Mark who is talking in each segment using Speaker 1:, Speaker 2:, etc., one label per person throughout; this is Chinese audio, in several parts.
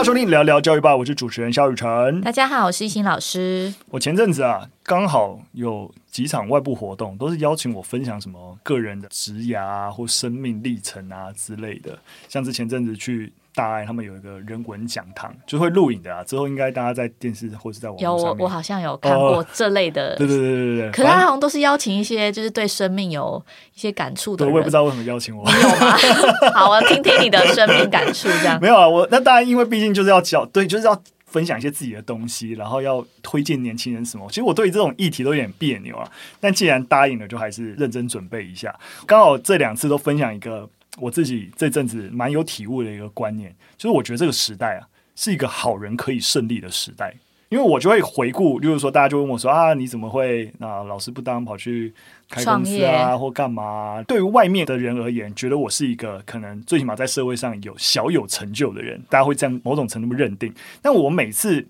Speaker 1: 大家收听聊聊教育吧，我是主持人肖雨辰。
Speaker 2: 大家好，我是一心老师。
Speaker 1: 我前阵子啊，刚好有几场外部活动，都是邀请我分享什么个人的职涯啊，或生命历程啊之类的。像之前阵子去。大爱他们有一个人文讲堂，就会录影的啊。之后应该大家在电视或是在网上有
Speaker 2: 我，我好像有看过这类的。
Speaker 1: 哦、对对对对对。
Speaker 2: 可是他好像都是邀请一些就是对生命有一些感触的人。
Speaker 1: 对，我也不知道为什么邀请我。
Speaker 2: 有吗？好，我听听你的生命感触这样。
Speaker 1: 没有啊，我那当然，因为毕竟就是要教，对，就是要分享一些自己的东西，然后要推荐年轻人什么。其实我对这种议题都有点别扭啊。但既然答应了，就还是认真准备一下。刚好这两次都分享一个。我自己这阵子蛮有体悟的一个观念，就是我觉得这个时代啊，是一个好人可以胜利的时代。因为我就会回顾，例如说大家就问我说啊，你怎么会啊老师不当跑去开公司啊，或干嘛？对于外面的人而言，觉得我是一个可能最起码在社会上有小有成就的人，大家会这样某种程度认定。但我每次。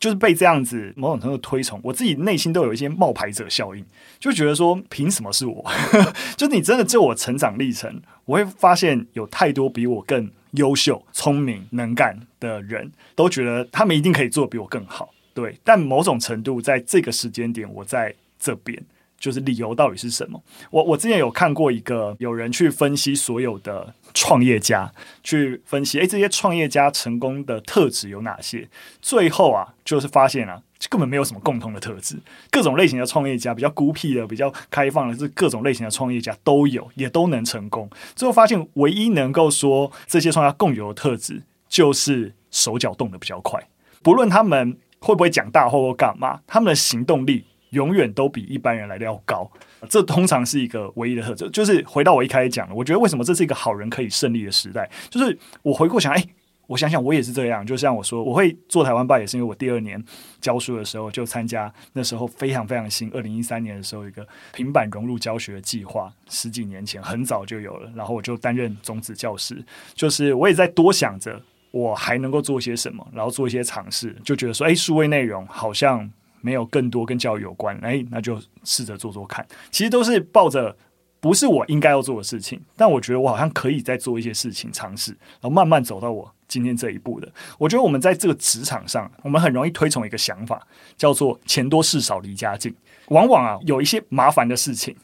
Speaker 1: 就是被这样子某种程度推崇，我自己内心都有一些冒牌者效应，就觉得说凭什么是我？就你真的就我成长历程，我会发现有太多比我更优秀、聪明、能干的人，都觉得他们一定可以做比我更好。对，但某种程度在这个时间点，我在这边。就是理由到底是什么？我我之前有看过一个有人去分析所有的创业家，去分析诶，这些创业家成功的特质有哪些？最后啊，就是发现啊，根本没有什么共同的特质。各种类型的创业家，比较孤僻的、比较开放的，是各种类型的创业家都有，也都能成功。最后发现，唯一能够说这些创业家共有的特质，就是手脚动得比较快。不论他们会不会讲大话或干嘛，他们的行动力。永远都比一般人来的要高，这通常是一个唯一的特质。就是回到我一开始讲的，我觉得为什么这是一个好人可以胜利的时代，就是我回过想，哎，我想想，我也是这样。就像我说，我会做台湾吧，也是因为我第二年教书的时候就参加那时候非常非常新，二零一三年的时候一个平板融入教学计划，十几年前很早就有了，然后我就担任种子教师，就是我也在多想着我还能够做些什么，然后做一些尝试，就觉得说，哎，数位内容好像。没有更多跟教育有关，哎，那就试着做做看。其实都是抱着不是我应该要做的事情，但我觉得我好像可以再做一些事情尝试，然后慢慢走到我今天这一步的。我觉得我们在这个职场上，我们很容易推崇一个想法，叫做钱多事少离家近。往往啊，有一些麻烦的事情，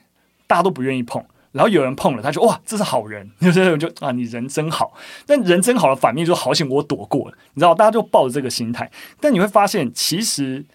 Speaker 1: 大家都不愿意碰，然后有人碰了，他就哇，这是好人，有些人就啊，你人真好。但人真好的反面就好险我躲过了，你知道，大家就抱着这个心态。但你会发现，其实。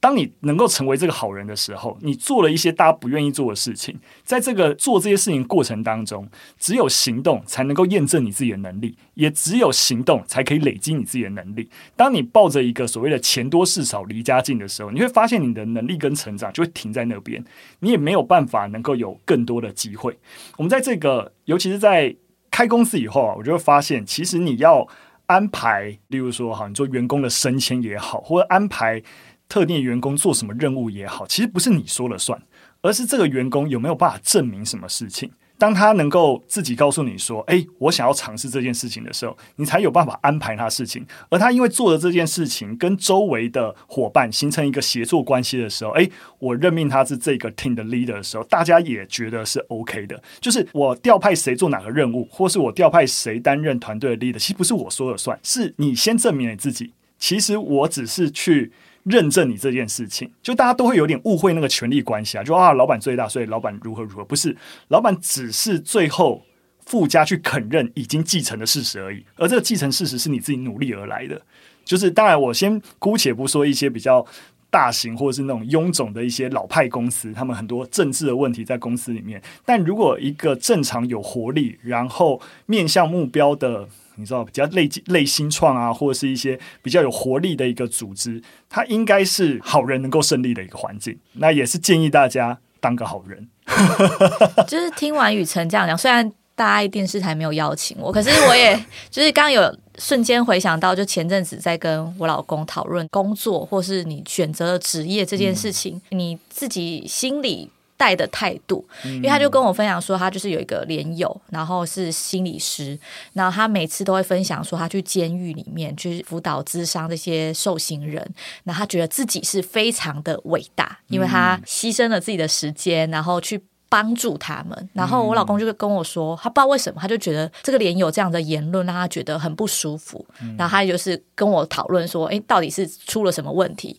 Speaker 1: 当你能够成为这个好人的时候，你做了一些大家不愿意做的事情。在这个做这些事情过程当中，只有行动才能够验证你自己的能力，也只有行动才可以累积你自己的能力。当你抱着一个所谓的钱多事少离家近的时候，你会发现你的能力跟成长就会停在那边，你也没有办法能够有更多的机会。我们在这个，尤其是在开公司以后啊，我就会发现，其实你要安排，例如说，哈，你做员工的升迁也好，或者安排。特定员工做什么任务也好，其实不是你说了算，而是这个员工有没有办法证明什么事情。当他能够自己告诉你说：“诶，我想要尝试这件事情的时候，你才有办法安排他事情。”而他因为做了这件事情，跟周围的伙伴形成一个协作关系的时候，诶，我任命他是这个 team 的 leader 的时候，大家也觉得是 OK 的。就是我调派谁做哪个任务，或是我调派谁担任团队的 leader，其实不是我说了算，是你先证明你自己。其实我只是去。认证你这件事情，就大家都会有点误会那个权力关系啊，就啊，老板最大，所以老板如何如何，不是，老板只是最后附加去肯认已经继承的事实而已，而这个继承事实是你自己努力而来的。就是当然，我先姑且不说一些比较大型或者是那种臃肿的一些老派公司，他们很多政治的问题在公司里面，但如果一个正常有活力，然后面向目标的。你知道比较类类新创啊，或者是一些比较有活力的一个组织，它应该是好人能够胜利的一个环境。那也是建议大家当个好人。
Speaker 2: 就是听完雨辰这样讲，虽然大爱电视台没有邀请我，可是我也 就是刚刚有瞬间回想到，就前阵子在跟我老公讨论工作，或是你选择的职业这件事情，嗯、你自己心里。带的态度，因为他就跟我分享说，他就是有一个连友，然后是心理师，然后他每次都会分享说，他去监狱里面去辅导咨商这些受刑人，那他觉得自己是非常的伟大，因为他牺牲了自己的时间，然后去帮助他们。然后我老公就跟我说，他不知道为什么，他就觉得这个连友这样的言论让他觉得很不舒服。然后他就是跟我讨论说，诶，到底是出了什么问题？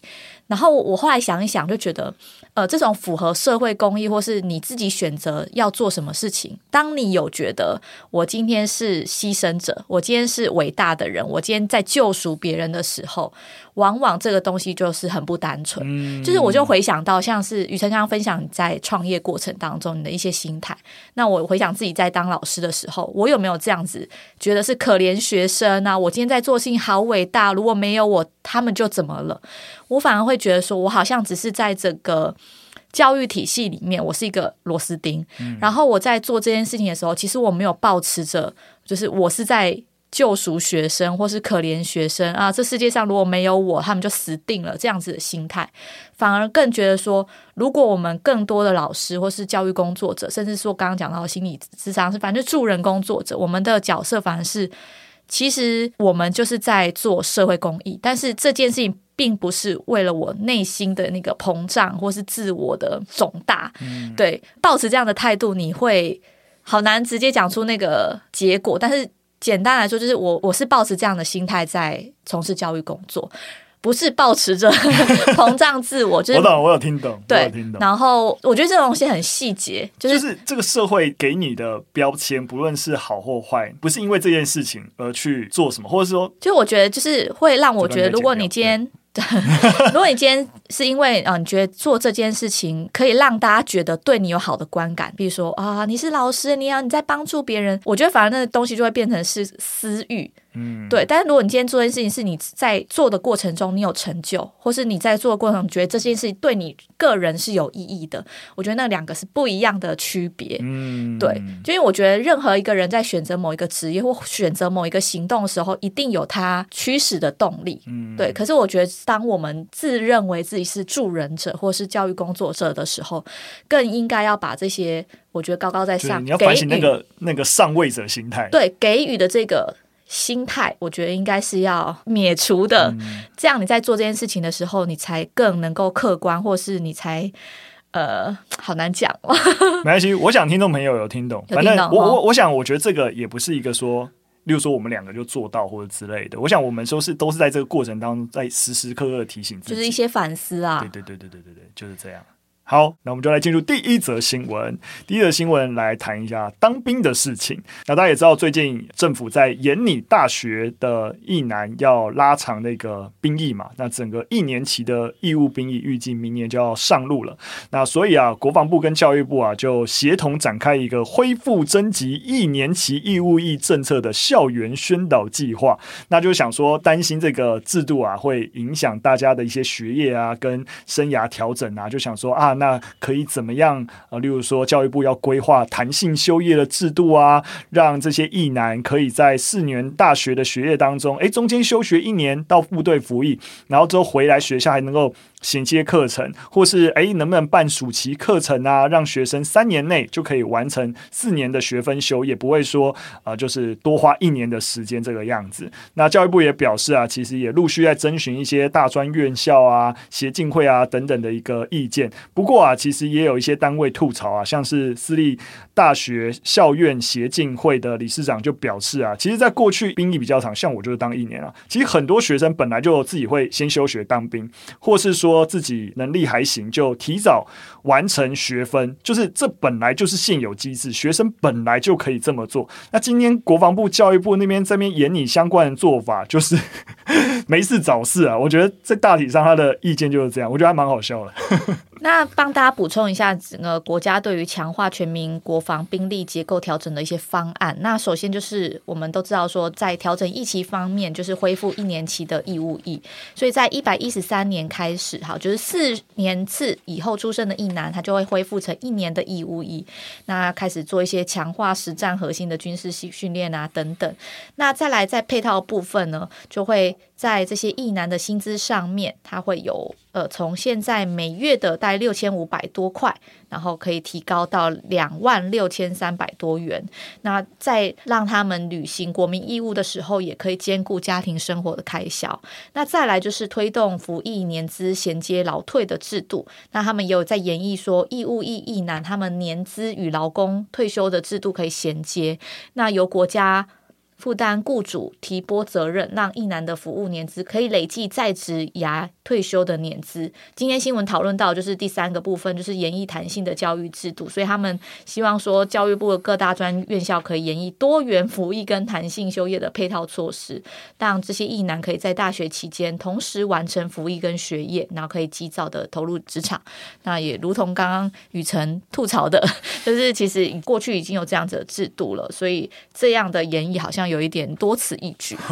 Speaker 2: 然后我后来想一想，就觉得，呃，这种符合社会公益，或是你自己选择要做什么事情，当你有觉得我今天是牺牲者，我今天是伟大的人，我今天在救赎别人的时候，往往这个东西就是很不单纯。嗯，就是我就回想到，像是雨辰刚刚分享在创业过程当中你的一些心态，那我回想自己在当老师的时候，我有没有这样子觉得是可怜学生啊？我今天在做事情好伟大，如果没有我，他们就怎么了？我反而会觉得说，我好像只是在这个教育体系里面，我是一个螺丝钉。嗯。然后我在做这件事情的时候，其实我没有抱持着，就是我是在救赎学生，或是可怜学生啊。这世界上如果没有我，他们就死定了。这样子的心态，反而更觉得说，如果我们更多的老师，或是教育工作者，甚至说刚刚讲到心理智商是，反正助人工作者，我们的角色反而是，其实我们就是在做社会公益，但是这件事情。并不是为了我内心的那个膨胀，或是自我的肿大，嗯、对，抱持这样的态度，你会好难直接讲出那个结果。但是简单来说，就是我我是抱持这样的心态在从事教育工作，不是抱持着 膨胀自我。就是
Speaker 1: 我懂，我有听懂，
Speaker 2: 对，
Speaker 1: 听懂。
Speaker 2: 然后我觉得这种东西很细节，就是、
Speaker 1: 就是这个社会给你的标签，不论是好或坏，不是因为这件事情而去做什么，或者说，
Speaker 2: 就我觉得就是会让我觉得，如果你今天。如果你今天是因为啊，你觉得做这件事情可以让大家觉得对你有好的观感，比如说啊，你是老师，你要你在帮助别人，我觉得反而那个东西就会变成是私欲。嗯，对。但是如果你今天做这件事情是你在做的过程中你有成就，或是你在做的过程中觉得这件事情对你个人是有意义的，我觉得那两个是不一样的区别。嗯，对。就因为我觉得任何一个人在选择某一个职业或选择某一个行动的时候，一定有他驱使的动力。嗯，对。可是我觉得，当我们自认为自己是助人者或是教育工作者的时候，更应该要把这些我觉得高高在上，
Speaker 1: 你要反省那个那个上位者心态。
Speaker 2: 对，给予的这个。心态，我觉得应该是要免除的，嗯、这样你在做这件事情的时候，你才更能够客观，或是你才呃，好难讲。
Speaker 1: 没关系，我想听众朋友有听懂。反正我我我想，我觉得这个也不是一个说，例如说我们两个就做到或者之类的。我想我们说是都是在这个过程当中，在时时刻刻提醒自己，
Speaker 2: 就是一些反思啊。
Speaker 1: 对对对对对对对，就是这样。好，那我们就来进入第一则新闻。第一则新闻来谈一下当兵的事情。那大家也知道，最近政府在研拟大学的役男要拉长那个兵役嘛。那整个一年期的义务兵役预计明年就要上路了。那所以啊，国防部跟教育部啊就协同展开一个恢复征集一年期义务役政策的校园宣导计划。那就想说，担心这个制度啊会影响大家的一些学业啊跟生涯调整啊，就想说啊。那可以怎么样？呃，例如说，教育部要规划弹性修业的制度啊，让这些役男可以在四年大学的学业当中，诶，中间休学一年到部队服役，然后之后回来学校还能够衔接课程，或是诶，能不能办暑期课程啊？让学生三年内就可以完成四年的学分修业，不会说啊、就是多花一年的时间这个样子。那教育部也表示啊，其实也陆续在征询一些大专院校啊、协进会啊等等的一个意见。不过啊，其实也有一些单位吐槽啊，像是私立大学校院协进会的理事长就表示啊，其实在过去兵役比较长，像我就是当一年啊，其实很多学生本来就自己会先休学当兵，或是说。自己能力还行，就提早完成学分，就是这本来就是现有机制，学生本来就可以这么做。那今天国防部、教育部那边这边演你相关的做法，就是没事找事啊。我觉得在大体上他的意见就是这样，我觉得还蛮好笑的。
Speaker 2: 那帮大家补充一下，整个国家对于强化全民国防兵力结构调整的一些方案。那首先就是我们都知道说，在调整役期方面，就是恢复一年期的义务役。所以在一百一十三年开始，哈，就是四年次以后出生的役男，他就会恢复成一年的义务役。那开始做一些强化实战核心的军事训训练啊等等。那再来在配套部分呢，就会在这些役男的薪资上面，它会有呃，从现在每月的大概六千五百多块，然后可以提高到两万六千三百多元。那在让他们履行国民义务的时候，也可以兼顾家庭生活的开销。那再来就是推动服役年资衔接劳退的制度。那他们也有在研议说，义务役役男他们年资与劳工退休的制度可以衔接。那由国家。负担雇主提拨责任，让役男的服务年资可以累计在职涯退休的年资。今天新闻讨论到就是第三个部分，就是研议弹性的教育制度。所以他们希望说，教育部的各大专院校可以研议多元服役跟弹性修业的配套措施，让这些役男可以在大学期间同时完成服役跟学业，然后可以及早的投入职场。那也如同刚刚雨辰吐槽的，就是其实过去已经有这样子的制度了，所以这样的研议好像。有一点多此一举。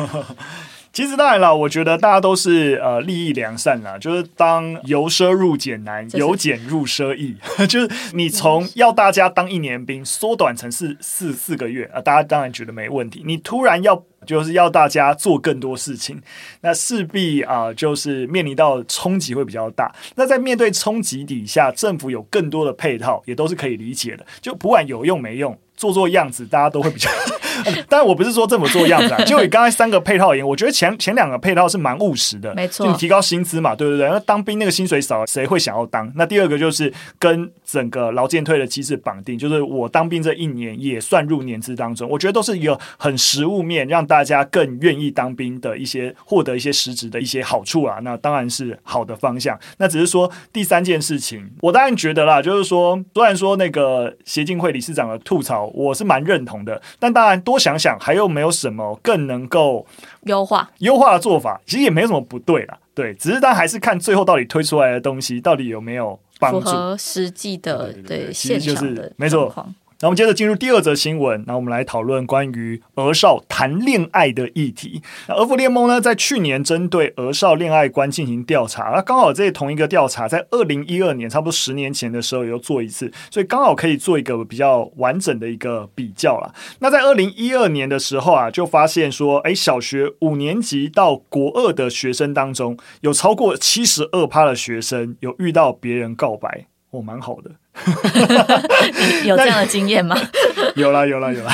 Speaker 1: 其实当然了，我觉得大家都是呃利益良善啦，就是当由奢入俭难，由俭入奢易，就是你从要大家当一年兵缩短成四四四个月啊，大家当然觉得没问题。你突然要就是要大家做更多事情，那势必啊、呃、就是面临到冲击会比较大。那在面对冲击底下，政府有更多的配套也都是可以理解的。就不管有用没用，做做样子，大家都会比较。但我不是说这么做样子啊，就以刚才三个配套而言，我觉得前前两个配套是蛮务实的，
Speaker 2: 没错，
Speaker 1: 就你提高薪资嘛，对不对？那当兵那个薪水少，谁会想要当？那第二个就是跟整个劳健退的机制绑定，就是我当兵这一年也算入年资当中，我觉得都是一个很实物面，让大家更愿意当兵的一些获得一些实质的一些好处啊。那当然是好的方向。那只是说第三件事情，我当然觉得啦，就是说虽然说那个协进会理事长的吐槽，我是蛮认同的，但当然。多想想，还有没有什么更能够
Speaker 2: 优化
Speaker 1: 优化的做法？其实也没有什么不对啦，对，只是但还是看最后到底推出来的东西到底有没有帮助，
Speaker 2: 符合实际的对现场的
Speaker 1: 没错。那我们接着进入第二则新闻，那我们来讨论关于儿少谈恋爱的议题。那儿福联盟呢，在去年针对儿少恋爱观进行调查，那刚好这同一个调查在二零一二年，差不多十年前的时候又做一次，所以刚好可以做一个比较完整的一个比较了。那在二零一二年的时候啊，就发现说，哎，小学五年级到国二的学生当中，有超过七十二趴的学生有遇到别人告白，哦，蛮好的。
Speaker 2: 有这样的经验吗？
Speaker 1: 有啦，有啦，有啦。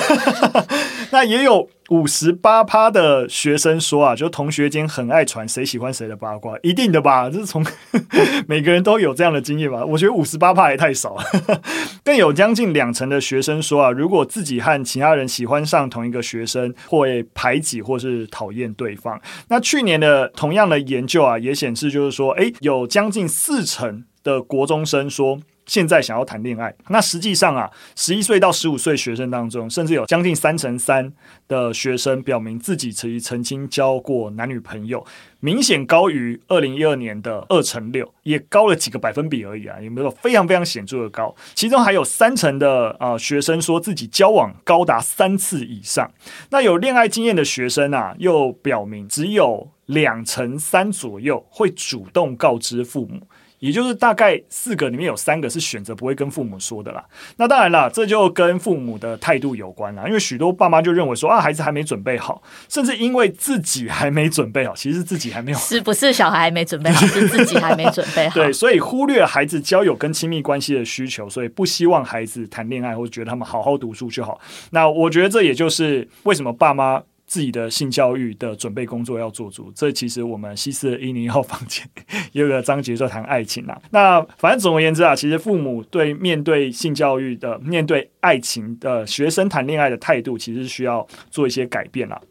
Speaker 1: 那也有五十八趴的学生说啊，就同学间很爱传谁喜欢谁的八卦，一定的吧？这是从每个人都有这样的经验吧？我觉得五十八趴也太少了。更有将近两成的学生说啊，如果自己和其他人喜欢上同一个学生，会排挤或是讨厌对方。那去年的同样的研究啊，也显示就是说，诶，有将近四成的国中生说。现在想要谈恋爱，那实际上啊，十一岁到十五岁学生当中，甚至有将近三成三的学生表明自己曾曾经交过男女朋友，明显高于二零一二年的二成六，也高了几个百分比而已啊，有没有非常非常显著的高？其中还有三成的啊、呃、学生说自己交往高达三次以上，那有恋爱经验的学生啊，又表明只有两成三左右会主动告知父母。也就是大概四个里面有三个是选择不会跟父母说的啦。那当然了，这就跟父母的态度有关啦。因为许多爸妈就认为说啊，孩子还没准备好，甚至因为自己还没准备好，其实自己还没有，
Speaker 2: 是不是小孩还没准备好，是自己还没准备好。
Speaker 1: 对，所以忽略孩子交友跟亲密关系的需求，所以不希望孩子谈恋爱，或觉得他们好好读书就好。那我觉得这也就是为什么爸妈。自己的性教育的准备工作要做足，这其实我们西斯的一零一号房间也 有个章节在谈爱情啊。那反正总而言之啊，其实父母对面对性教育的、面对爱情的学生谈恋爱的态度，其实需要做一些改变啦。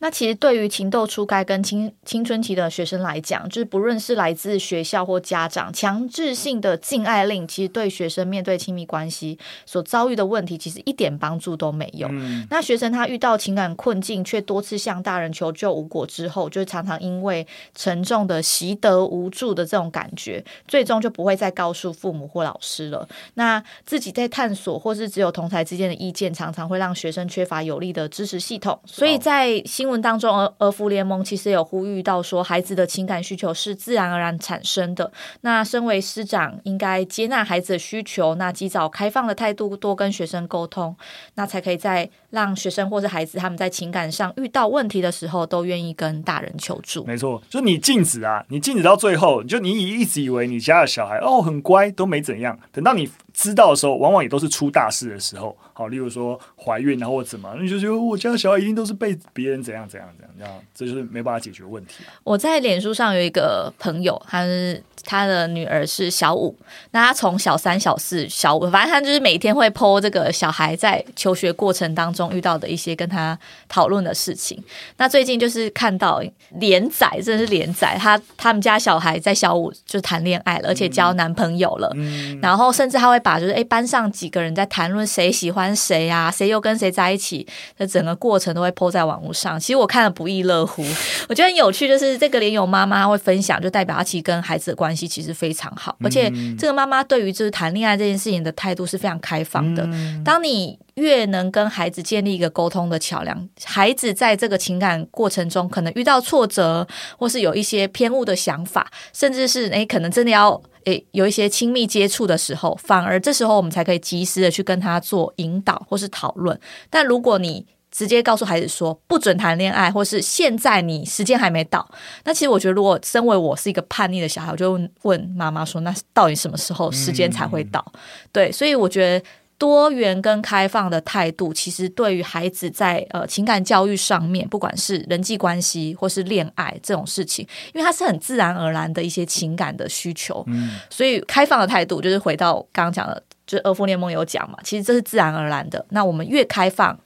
Speaker 2: 那其实对于情窦初开跟青青春期的学生来讲，就是不论是来自学校或家长强制性的禁爱令，其实对学生面对亲密关系所遭遇的问题，其实一点帮助都没有。嗯、那学生他遇到情感困境，却多次向大人求救无果之后，就常常因为沉重的习得无助的这种感觉，最终就不会再告诉父母或老师了。那自己在探索，或是只有同侪之间的意见，常常会让学生缺乏有力的支持系统。所以在新闻当中，儿儿福联盟其实有呼吁到说，孩子的情感需求是自然而然产生的。那身为师长，应该接纳孩子的需求，那及早开放的态度，多跟学生沟通，那才可以在让学生或是孩子他们在情感上遇到问题的时候，都愿意跟大人求助。
Speaker 1: 没错，就你禁止啊，你禁止到最后，就你以一直以为你家的小孩哦很乖，都没怎样，等到你知道的时候，往往也都是出大事的时候。好，例如说怀孕啊，或者怎么，你就觉得我家的小孩一定都是被别人怎样怎样怎样，这样这就是没办法解决问题。
Speaker 2: 我在脸书上有一个朋友，他是。他的女儿是小五，那他从小三、小四、小五，反正他就是每天会 po 这个小孩在求学过程当中遇到的一些跟他讨论的事情。那最近就是看到连载，真的是连载，他他们家小孩在小五就谈恋爱了，而且交男朋友了。嗯、然后甚至他会把就是诶班上几个人在谈论谁喜欢谁啊，谁又跟谁在一起的整个过程都会 po 在网络上。其实我看了不亦乐乎，我觉得很有趣，就是这个连友妈妈会分享，就代表她其实跟孩子的。关系其实非常好，而且这个妈妈对于就是谈恋爱这件事情的态度是非常开放的。当你越能跟孩子建立一个沟通的桥梁，孩子在这个情感过程中可能遇到挫折，或是有一些偏误的想法，甚至是诶可能真的要诶有一些亲密接触的时候，反而这时候我们才可以及时的去跟他做引导或是讨论。但如果你直接告诉孩子说不准谈恋爱，或是现在你时间还没到。那其实我觉得，如果身为我是一个叛逆的小孩，我就问妈妈说：“那到底什么时候时间才会到？”、对，所以我觉得多元跟开放的态度，其实对于孩子在呃情感教育上面，不管是人际关系或是恋爱这种事情，因为它是很自然而然的一些情感的需求，嗯、所以开放的态度就是回到刚刚讲的，就是二父联盟有讲嘛，其实这是自然而然的。那我们越开放。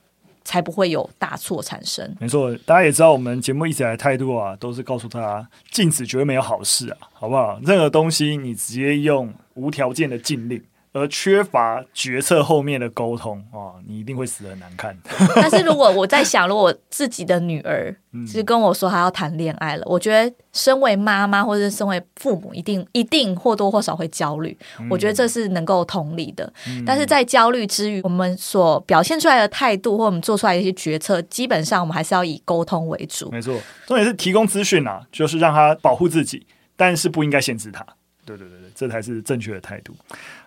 Speaker 2: 才不会有大错产生。
Speaker 1: 没错，大家也知道，我们节目一直以来的态度啊，都是告诉他禁止绝对没有好事啊，好不好？任何东西你直接用无条件的禁令。而缺乏决策后面的沟通哦，你一定会死得很难看。
Speaker 2: 但是如果我在想，如果我自己的女儿是跟我说她要谈恋爱了，嗯、我觉得身为妈妈或者身为父母，一定一定或多或少会焦虑。嗯、我觉得这是能够同理的。嗯、但是在焦虑之余，我们所表现出来的态度或我们做出来的一些决策，基本上我们还是要以沟通为主。
Speaker 1: 没错，重点是提供资讯啊，就是让他保护自己，但是不应该限制他。对对对对，这才是正确的态度。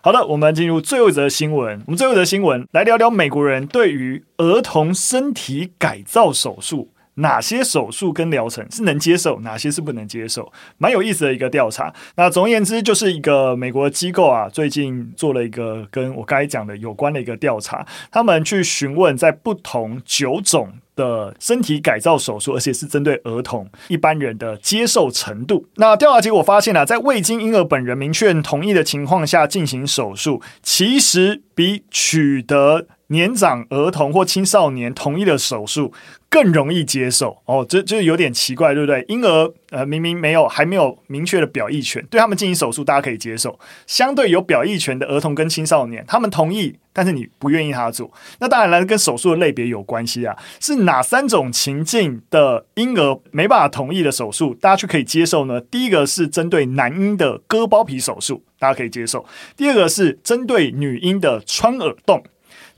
Speaker 1: 好的，我们进入最后一则新闻。我们最后一则新闻来聊聊美国人对于儿童身体改造手术，哪些手术跟疗程是能接受，哪些是不能接受，蛮有意思的一个调查。那总而言之，就是一个美国机构啊，最近做了一个跟我刚才讲的有关的一个调查，他们去询问在不同九种。的身体改造手术，而且是针对儿童一般人的接受程度。那调查结果发现啊，在未经婴儿本人明确同意的情况下进行手术，其实比取得年长儿童或青少年同意的手术更容易接受哦，这就是有点奇怪，对不对？婴儿呃明明没有还没有明确的表意权，对他们进行手术，大家可以接受；相对有表意权的儿童跟青少年，他们同意，但是你不愿意他做。那当然了，跟手术的类别有关系啊。是哪三种情境的婴儿没办法同意的手术，大家却可以接受呢？第一个是针对男婴的割包皮手术，大家可以接受；第二个是针对女婴的穿耳洞。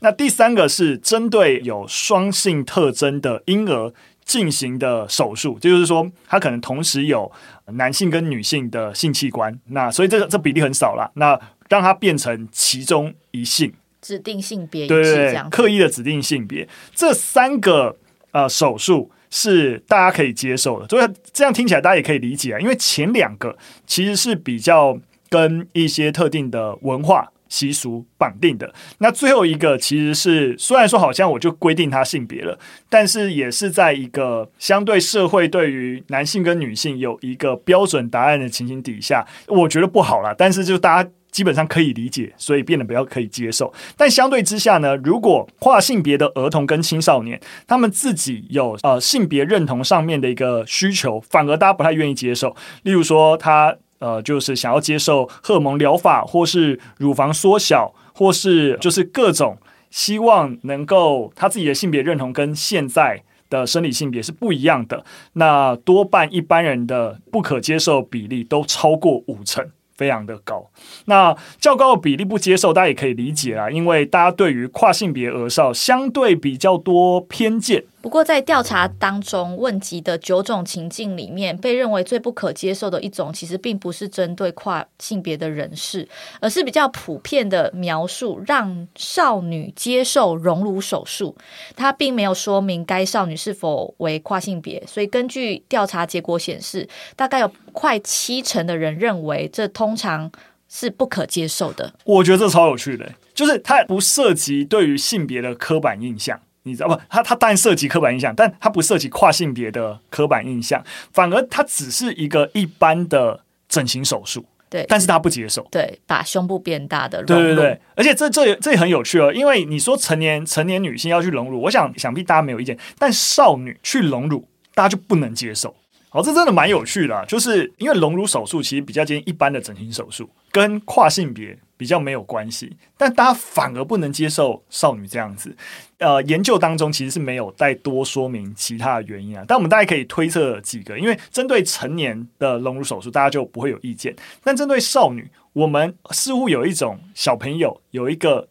Speaker 1: 那第三个是针对有双性特征的婴儿进行的手术，就是说他可能同时有男性跟女性的性器官，那所以这个这比例很少啦。那让它变成其中一性，
Speaker 2: 指定性别，
Speaker 1: 对这样，刻意的指定性别，这三个呃手术是大家可以接受的，所以这样听起来大家也可以理解啊，因为前两个其实是比较跟一些特定的文化。习俗绑定的，那最后一个其实是虽然说好像我就规定他性别了，但是也是在一个相对社会对于男性跟女性有一个标准答案的情形底下，我觉得不好啦。但是就大家基本上可以理解，所以变得比较可以接受。但相对之下呢，如果跨性别的儿童跟青少年，他们自己有呃性别认同上面的一个需求，反而大家不太愿意接受。例如说他。呃，就是想要接受荷尔蒙疗法，或是乳房缩小，或是就是各种希望能够他自己的性别认同跟现在的生理性别是不一样的。那多半一般人的不可接受比例都超过五成，非常的高。那较高的比例不接受，大家也可以理解啊，因为大家对于跨性别儿少相对比较多偏见。
Speaker 2: 不过，在调查当中问及的九种情境里面，被认为最不可接受的一种，其实并不是针对跨性别的人士，而是比较普遍的描述让少女接受隆乳手术。它并没有说明该少女是否为跨性别，所以根据调查结果显示，大概有快七成的人认为这通常是不可接受的。
Speaker 1: 我觉得这超有趣的，就是它不涉及对于性别的刻板印象。你知道不？它它当然涉及刻板印象，但它不涉及跨性别的刻板印象，反而它只是一个一般的整形手术。
Speaker 2: 对，
Speaker 1: 但是他不接受。
Speaker 2: 对，把胸部变大的。
Speaker 1: 对对对，而且这这这也很有趣哦，因为你说成年成年女性要去隆乳，我想想必大家没有意见，但少女去隆乳，大家就不能接受。好，这真的蛮有趣的，就是因为隆乳手术其实比较接近一般的整形手术，跟跨性别。比较没有关系，但大家反而不能接受少女这样子。呃，研究当中其实是没有再多说明其他的原因啊，但我们大概可以推测几个。因为针对成年的隆乳手术，大家就不会有意见，但针对少女，我们似乎有一种小朋友有一个，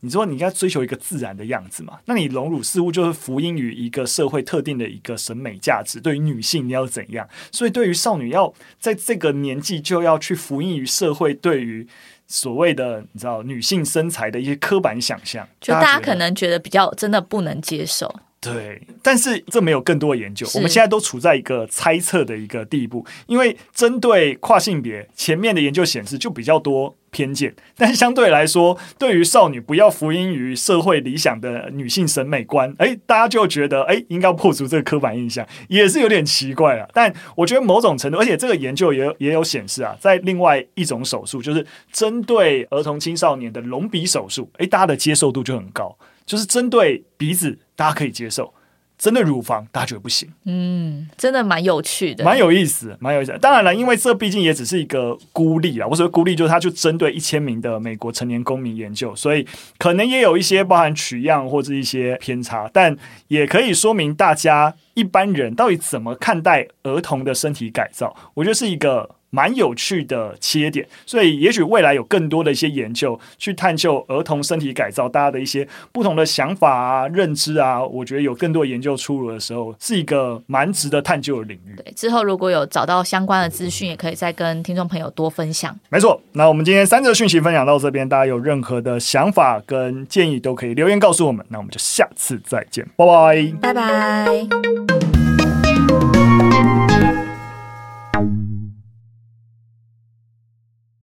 Speaker 1: 你说你应该追求一个自然的样子嘛？那你荣辱似乎就是服膺于一个社会特定的一个审美价值，对于女性你要怎样？所以对于少女要在这个年纪就要去服膺于社会对于。所谓的你知道女性身材的一些刻板想象，
Speaker 2: 就大家可能觉得比较真的不能接受。
Speaker 1: 对，但是这没有更多的研究，我们现在都处在一个猜测的一个地步。因为针对跨性别，前面的研究显示就比较多偏见，但相对来说，对于少女不要服膺于社会理想的女性审美观，哎，大家就觉得哎，应该破除这个刻板印象，也是有点奇怪了。但我觉得某种程度，而且这个研究也也有显示啊，在另外一种手术，就是针对儿童青少年的隆鼻手术，哎，大家的接受度就很高，就是针对鼻子，大家可以接受。真的乳房，大家觉得不行。
Speaker 2: 嗯，真的蛮有趣的，
Speaker 1: 蛮有意思，蛮有意思。当然了，因为这毕竟也只是一个孤立啊。我所谓孤立，就是它就针对一千名的美国成年公民研究，所以可能也有一些包含取样或者一些偏差，但也可以说明大家一般人到底怎么看待儿童的身体改造。我觉得是一个。蛮有趣的切点，所以也许未来有更多的一些研究去探究儿童身体改造，大家的一些不同的想法啊、认知啊，我觉得有更多研究出炉的时候，是一个蛮值得探究的领域。
Speaker 2: 对，之后如果有找到相关的资讯，也可以再跟听众朋友多分享。
Speaker 1: 没错，那我们今天三则讯息分享到这边，大家有任何的想法跟建议都可以留言告诉我们。那我们就下次再见，拜拜，
Speaker 2: 拜拜。